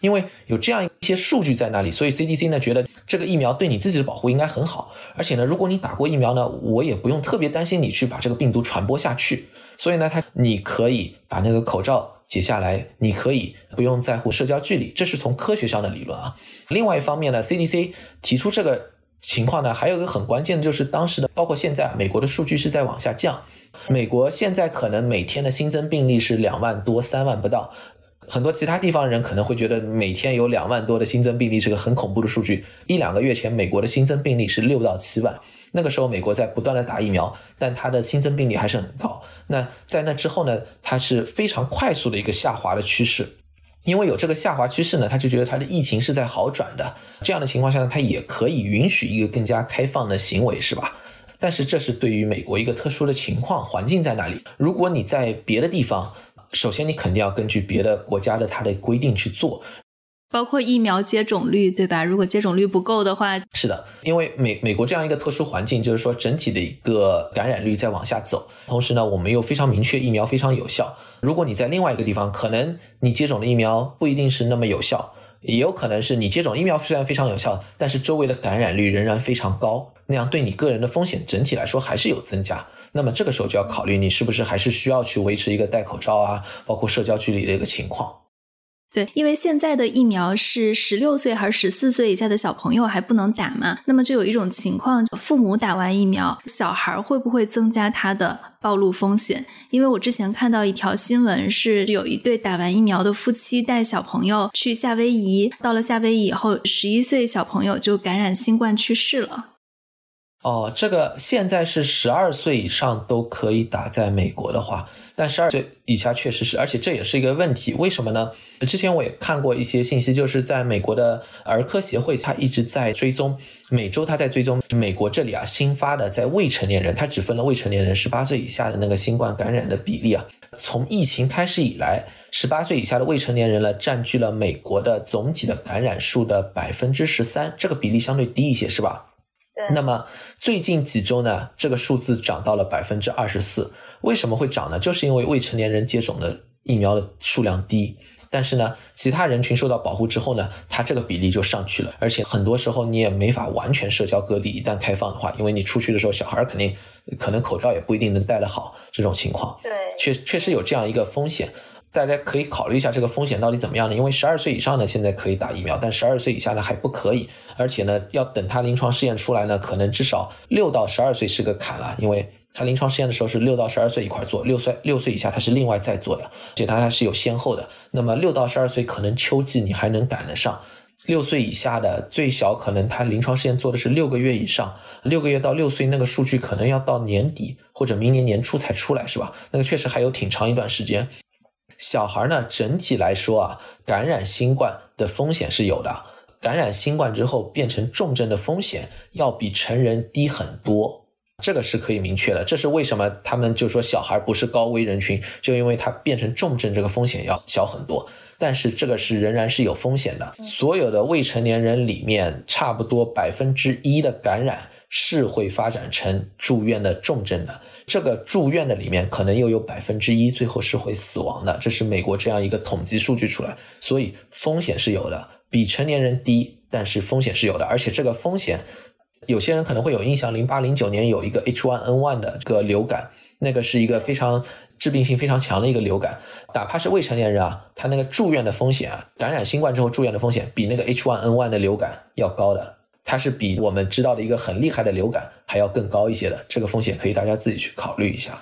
因为有这样一些数据在那里，所以 CDC 呢觉得这个疫苗对你自己的保护应该很好，而且呢，如果你打过疫苗呢，我也不用特别担心你去把这个病毒传播下去。所以呢，它你可以把那个口罩解下来，你可以不用在乎社交距离，这是从科学上的理论啊。另外一方面呢，CDC 提出这个情况呢，还有一个很关键的就是当时的，包括现在，美国的数据是在往下降。美国现在可能每天的新增病例是两万多、三万不到，很多其他地方的人可能会觉得每天有两万多的新增病例是个很恐怖的数据。一两个月前，美国的新增病例是六到七万，那个时候美国在不断的打疫苗，但它的新增病例还是很高。那在那之后呢，它是非常快速的一个下滑的趋势。因为有这个下滑趋势呢，他就觉得他的疫情是在好转的。这样的情况下呢，他也可以允许一个更加开放的行为，是吧？但是这是对于美国一个特殊的情况，环境在那里。如果你在别的地方，首先你肯定要根据别的国家的它的规定去做。包括疫苗接种率，对吧？如果接种率不够的话，是的，因为美美国这样一个特殊环境，就是说整体的一个感染率在往下走，同时呢，我们又非常明确疫苗非常有效。如果你在另外一个地方，可能你接种的疫苗不一定是那么有效，也有可能是你接种疫苗虽然非常有效，但是周围的感染率仍然非常高，那样对你个人的风险整体来说还是有增加。那么这个时候就要考虑你是不是还是需要去维持一个戴口罩啊，包括社交距离的一个情况。对，因为现在的疫苗是十六岁还是十四岁以下的小朋友还不能打嘛，那么就有一种情况，父母打完疫苗，小孩会不会增加他的暴露风险？因为我之前看到一条新闻，是有一对打完疫苗的夫妻带小朋友去夏威夷，到了夏威夷以后，十一岁小朋友就感染新冠去世了。哦，这个现在是十二岁以上都可以打，在美国的话，但十二岁以下确实是，而且这也是一个问题。为什么呢？之前我也看过一些信息，就是在美国的儿科协会，它一直在追踪，每周它在追踪美国这里啊新发的在未成年人，它只分了未成年人十八岁以下的那个新冠感染的比例啊。从疫情开始以来，十八岁以下的未成年人呢，占据了美国的总体的感染数的百分之十三，这个比例相对低一些，是吧？那么最近几周呢，这个数字涨到了百分之二十四。为什么会涨呢？就是因为未成年人接种的疫苗的数量低，但是呢，其他人群受到保护之后呢，它这个比例就上去了。而且很多时候你也没法完全社交隔离，一旦开放的话，因为你出去的时候，小孩肯定可能口罩也不一定能戴得好，这种情况，对，确确实有这样一个风险。大家可以考虑一下这个风险到底怎么样呢？因为十二岁以上呢，现在可以打疫苗，但十二岁以下呢还不可以，而且呢，要等他临床试验出来呢，可能至少六到十二岁是个坎了，因为他临床试验的时候是六到十二岁一块做，六岁六岁以下他是另外再做的，而且他是有先后的。那么六到十二岁可能秋季你还能赶得上，六岁以下的最小可能他临床试验做的是六个月以上，六个月到六岁那个数据可能要到年底或者明年年初才出来，是吧？那个确实还有挺长一段时间。小孩呢，整体来说啊，感染新冠的风险是有的。感染新冠之后变成重症的风险要比成人低很多，这个是可以明确的。这是为什么他们就说小孩不是高危人群，就因为他变成重症这个风险要小很多。但是这个是仍然是有风险的。所有的未成年人里面，差不多百分之一的感染。是会发展成住院的重症的，这个住院的里面可能又有百分之一最后是会死亡的，这是美国这样一个统计数据出来，所以风险是有的，比成年人低，但是风险是有的，而且这个风险，有些人可能会有印象，零八零九年有一个 H1N1 的这个流感，那个是一个非常致病性非常强的一个流感，哪怕是未成年人啊，他那个住院的风险啊，感染新冠之后住院的风险比那个 H1N1 的流感要高的。它是比我们知道的一个很厉害的流感还要更高一些的，这个风险可以大家自己去考虑一下。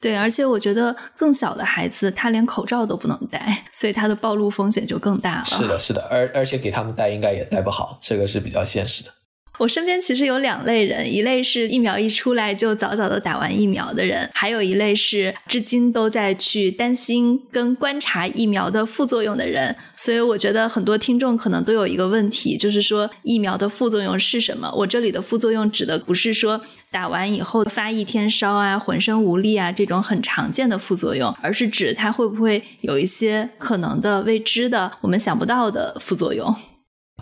对，而且我觉得更小的孩子他连口罩都不能戴，所以他的暴露风险就更大了。是的，是的，而而且给他们戴应该也戴不好，这个是比较现实的。我身边其实有两类人，一类是疫苗一出来就早早的打完疫苗的人，还有一类是至今都在去担心跟观察疫苗的副作用的人。所以我觉得很多听众可能都有一个问题，就是说疫苗的副作用是什么？我这里的副作用指的不是说打完以后发一天烧啊、浑身无力啊这种很常见的副作用，而是指它会不会有一些可能的未知的、我们想不到的副作用。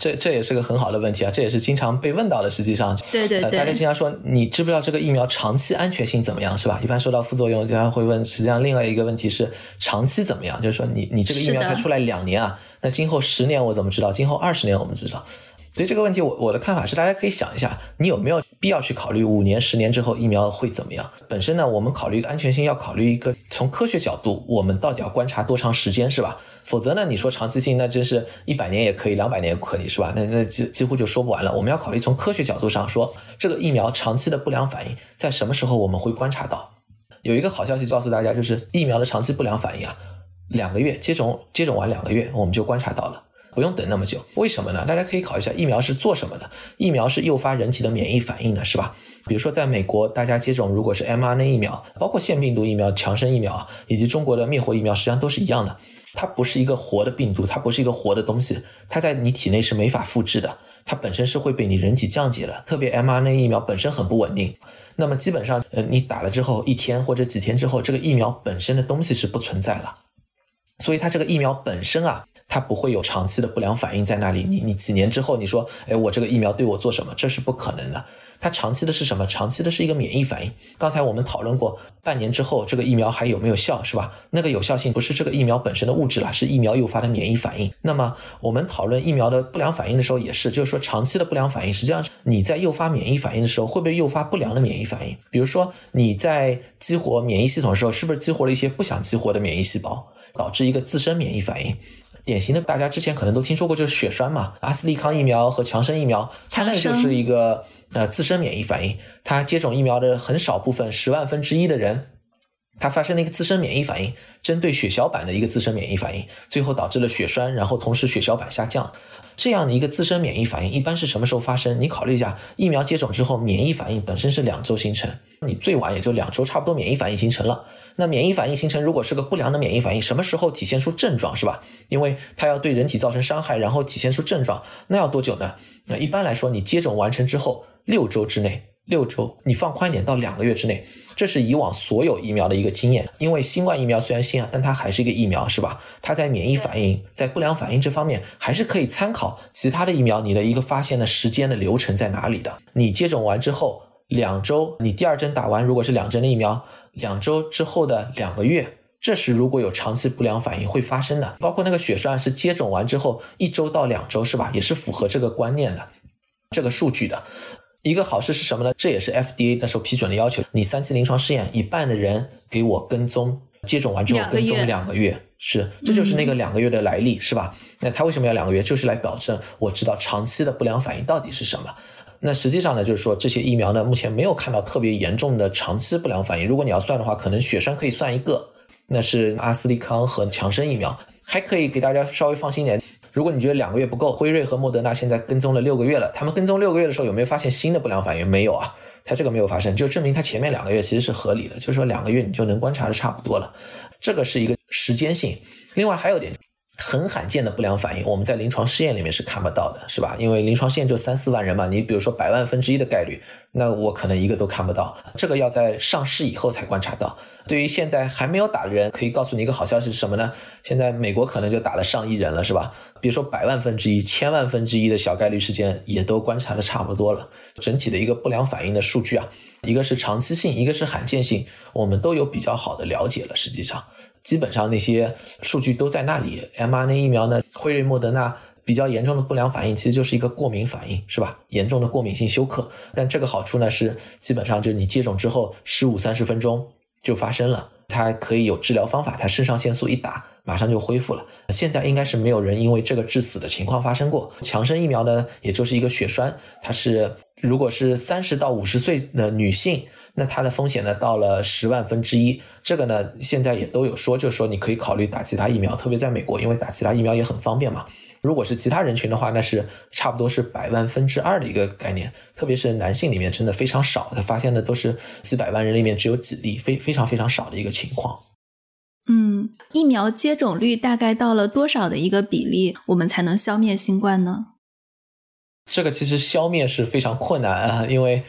这这也是个很好的问题啊，这也是经常被问到的。实际上，对对对，大家经常说你知不知道这个疫苗长期安全性怎么样，是吧？一般说到副作用，经常会问。实际上，另外一个问题是长期怎么样？就是说，你你这个疫苗才出来两年啊，那今后十年我怎么知道？今后二十年我们知道？所以这个问题，我我的看法是，大家可以想一下，你有没有必要去考虑五年、十年之后疫苗会怎么样？本身呢，我们考虑一个安全性，要考虑一个从科学角度，我们到底要观察多长时间，是吧？否则呢，你说长期性，那真是一百年也可以，两百年也可以，是吧？那那几几乎就说不完了。我们要考虑从科学角度上说，这个疫苗长期的不良反应在什么时候我们会观察到？有一个好消息告诉大家，就是疫苗的长期不良反应啊，两个月接种接种完两个月，我们就观察到了。不用等那么久，为什么呢？大家可以考虑一下，疫苗是做什么的？疫苗是诱发人体的免疫反应的，是吧？比如说，在美国，大家接种如果是 mRNA 疫苗，包括腺病毒疫苗、强生疫苗以及中国的灭活疫苗，实际上都是一样的。它不是一个活的病毒，它不是一个活的东西，它在你体内是没法复制的，它本身是会被你人体降解的。特别 mRNA 疫苗本身很不稳定，那么基本上，呃，你打了之后一天或者几天之后，这个疫苗本身的东西是不存在了，所以它这个疫苗本身啊。它不会有长期的不良反应在那里。你你几年之后，你说，哎，我这个疫苗对我做什么？这是不可能的。它长期的是什么？长期的是一个免疫反应。刚才我们讨论过，半年之后这个疫苗还有没有效，是吧？那个有效性不是这个疫苗本身的物质了，是疫苗诱发的免疫反应。那么我们讨论疫苗的不良反应的时候，也是，就是说长期的不良反应，实际上你在诱发免疫反应的时候，会不会诱发不良的免疫反应？比如说你在激活免疫系统的时候，是不是激活了一些不想激活的免疫细胞，导致一个自身免疫反应？典型的，大家之前可能都听说过，就是血栓嘛。阿斯利康疫苗和强生疫苗，它那就是一个呃自身免疫反应。它接种疫苗的很少部分，十万分之一的人，它发生了一个自身免疫反应，针对血小板的一个自身免疫反应，最后导致了血栓，然后同时血小板下降。这样的一个自身免疫反应一般是什么时候发生？你考虑一下，疫苗接种之后，免疫反应本身是两周形成，你最晚也就两周，差不多免疫反应形成了。那免疫反应形成，如果是个不良的免疫反应，什么时候体现出症状是吧？因为它要对人体造成伤害，然后体现出症状，那要多久呢？那一般来说，你接种完成之后六周之内，六周，你放宽点到两个月之内。这是以往所有疫苗的一个经验，因为新冠疫苗虽然新啊，但它还是一个疫苗，是吧？它在免疫反应、在不良反应这方面，还是可以参考其他的疫苗，你的一个发现的时间的流程在哪里的？你接种完之后两周，你第二针打完，如果是两针的疫苗，两周之后的两个月，这是如果有长期不良反应会发生的。包括那个血栓是接种完之后一周到两周，是吧？也是符合这个观念的，这个数据的。一个好事是什么呢？这也是 FDA 那时候批准的要求。你三期临床试验，一半的人给我跟踪，接种完之后跟踪两个月，是，这就是那个两个月的来历，是吧？那他为什么要两个月？就是来保证我知道长期的不良反应到底是什么。那实际上呢，就是说这些疫苗呢，目前没有看到特别严重的长期不良反应。如果你要算的话，可能血栓可以算一个，那是阿斯利康和强生疫苗，还可以给大家稍微放心一点。如果你觉得两个月不够，辉瑞和莫德纳现在跟踪了六个月了，他们跟踪六个月的时候有没有发现新的不良反应？没有啊，它这个没有发生，就证明它前面两个月其实是合理的，就是说两个月你就能观察的差不多了，这个是一个时间性。另外还有点。很罕见的不良反应，我们在临床试验里面是看不到的，是吧？因为临床试验就三四万人嘛，你比如说百万分之一的概率，那我可能一个都看不到。这个要在上市以后才观察到。对于现在还没有打的人，可以告诉你一个好消息是什么呢？现在美国可能就打了上亿人了，是吧？比如说百万分之一、千万分之一的小概率事件也都观察的差不多了。整体的一个不良反应的数据啊，一个是长期性，一个是罕见性，我们都有比较好的了解了。实际上。基本上那些数据都在那里。mRNA 疫苗呢，辉瑞、莫德纳比较严重的不良反应，其实就是一个过敏反应，是吧？严重的过敏性休克。但这个好处呢是，基本上就是你接种之后十五三十分钟就发生了，它可以有治疗方法，它肾上腺素一打，马上就恢复了。现在应该是没有人因为这个致死的情况发生过。强生疫苗呢，也就是一个血栓，它是如果是三十到五十岁的女性。那它的风险呢，到了十万分之一。这个呢，现在也都有说，就是说你可以考虑打其他疫苗，特别在美国，因为打其他疫苗也很方便嘛。如果是其他人群的话，那是差不多是百万分之二的一个概念。特别是男性里面，真的非常少，他发现的都是几百万人里面只有几例，非非常非常少的一个情况。嗯，疫苗接种率大概到了多少的一个比例，我们才能消灭新冠呢？这个其实消灭是非常困难啊，因为。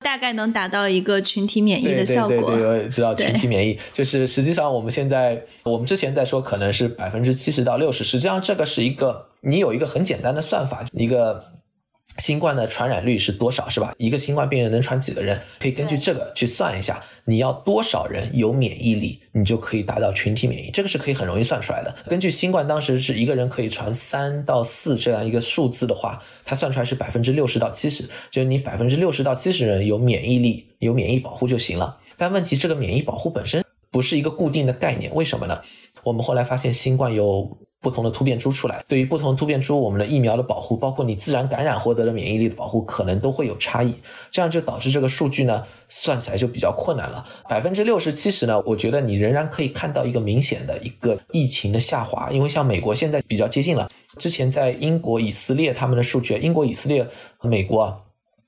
大概能达到一个群体免疫的效果。对对对，知道群体免疫就是实际上我们现在我们之前在说可能是百分之七十到六十，实际上这个是一个你有一个很简单的算法，一个新冠的传染率是多少，是吧？一个新冠病人能传几个人？可以根据这个去算一下，你要多少人有免疫力，你就可以达到群体免疫。这个是可以很容易算出来的。根据新冠当时是一个人可以传三到四这样一个数字的话，它算出来是百分之六十到七十，就是你百分之六十到七十人有免疫力、有免疫保护就行了。但问题，这个免疫保护本身不是一个固定的概念，为什么呢？我们后来发现新冠有。不同的突变株出来，对于不同突变株，我们的疫苗的保护，包括你自然感染获得的免疫力的保护，可能都会有差异。这样就导致这个数据呢，算起来就比较困难了。百分之六十七十呢，我觉得你仍然可以看到一个明显的一个疫情的下滑，因为像美国现在比较接近了。之前在英国、以色列他们的数据，英国、以色列和美国啊，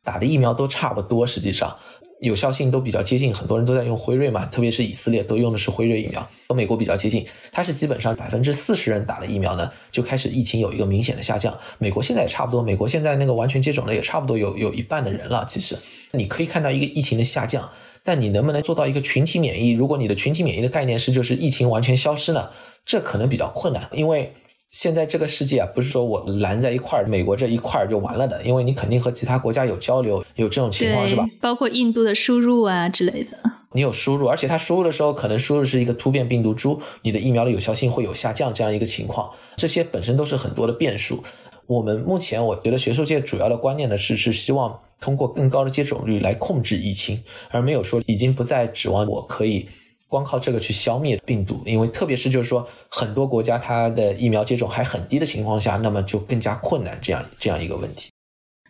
打的疫苗都差不多，实际上。有效性都比较接近，很多人都在用辉瑞嘛，特别是以色列都用的是辉瑞疫苗，和美国比较接近。它是基本上百分之四十人打了疫苗呢，就开始疫情有一个明显的下降。美国现在也差不多，美国现在那个完全接种的也差不多有有一半的人了。其实你可以看到一个疫情的下降，但你能不能做到一个群体免疫？如果你的群体免疫的概念是就是疫情完全消失呢，这可能比较困难，因为。现在这个世界啊，不是说我拦在一块儿，美国这一块儿就完了的，因为你肯定和其他国家有交流，有这种情况是吧？包括印度的输入啊之类的。你有输入，而且它输入的时候可能输入是一个突变病毒株，你的疫苗的有效性会有下降这样一个情况，这些本身都是很多的变数。我们目前我觉得学术界主要的观念呢是是希望通过更高的接种率来控制疫情，而没有说已经不再指望我可以。光靠这个去消灭病毒，因为特别是就是说很多国家它的疫苗接种还很低的情况下，那么就更加困难这样这样一个问题。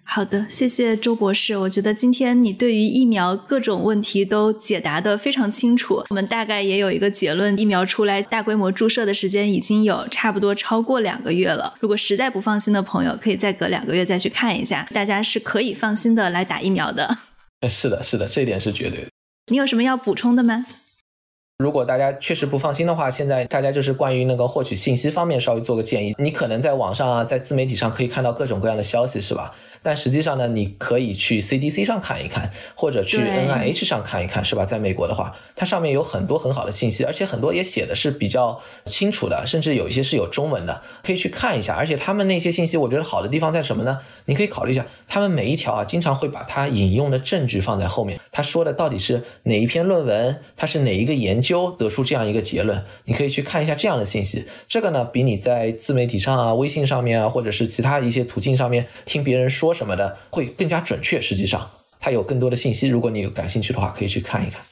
好的，谢谢周博士，我觉得今天你对于疫苗各种问题都解答的非常清楚，我们大概也有一个结论：疫苗出来大规模注射的时间已经有差不多超过两个月了。如果实在不放心的朋友，可以再隔两个月再去看一下，大家是可以放心的来打疫苗的。是的，是的，这一点是绝对的。你有什么要补充的吗？如果大家确实不放心的话，现在大家就是关于那个获取信息方面稍微做个建议。你可能在网上啊，在自媒体上可以看到各种各样的消息，是吧？但实际上呢，你可以去 CDC 上看一看，或者去 NIH 上看一看，是吧？在美国的话，它上面有很多很好的信息，而且很多也写的是比较清楚的，甚至有一些是有中文的，可以去看一下。而且他们那些信息，我觉得好的地方在什么呢？你可以考虑一下，他们每一条啊，经常会把它引用的证据放在后面，他说的到底是哪一篇论文，他是哪一个研究究得出这样一个结论，你可以去看一下这样的信息。这个呢，比你在自媒体上啊、微信上面啊，或者是其他一些途径上面听别人说。什么的会更加准确？实际上，它有更多的信息。如果你有感兴趣的话，可以去看一看。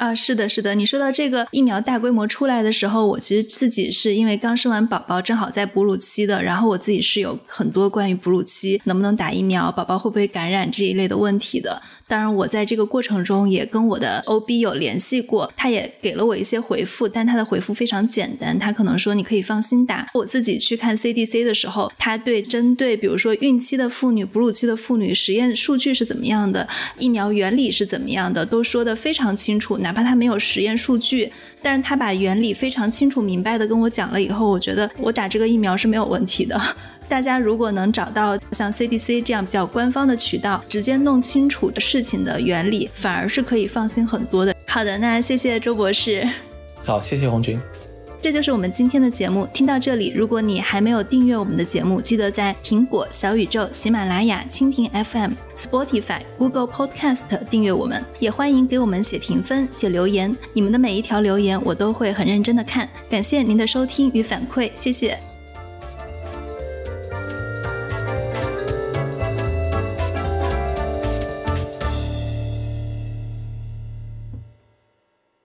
啊，是的，是的。你说到这个疫苗大规模出来的时候，我其实自己是因为刚生完宝宝，正好在哺乳期的，然后我自己是有很多关于哺乳期能不能打疫苗、宝宝会不会感染这一类的问题的。当然，我在这个过程中也跟我的 OB 有联系过，他也给了我一些回复，但他的回复非常简单，他可能说你可以放心打。我自己去看 CDC 的时候，他对针对比如说孕期的妇女、哺乳期的妇女实验数据是怎么样的，疫苗原理是怎么样的，都说的非常清楚。那哪怕他没有实验数据，但是他把原理非常清楚明白的跟我讲了以后，我觉得我打这个疫苗是没有问题的。大家如果能找到像 CDC 这样比较官方的渠道，直接弄清楚事情的原理，反而是可以放心很多的。好的，那谢谢周博士。好，谢谢红军。这就是我们今天的节目。听到这里，如果你还没有订阅我们的节目，记得在苹果、小宇宙、喜马拉雅、蜻蜓 FM、Spotify、Google Podcast 订阅我们。也欢迎给我们写评分、写留言，你们的每一条留言我都会很认真的看。感谢您的收听与反馈，谢谢。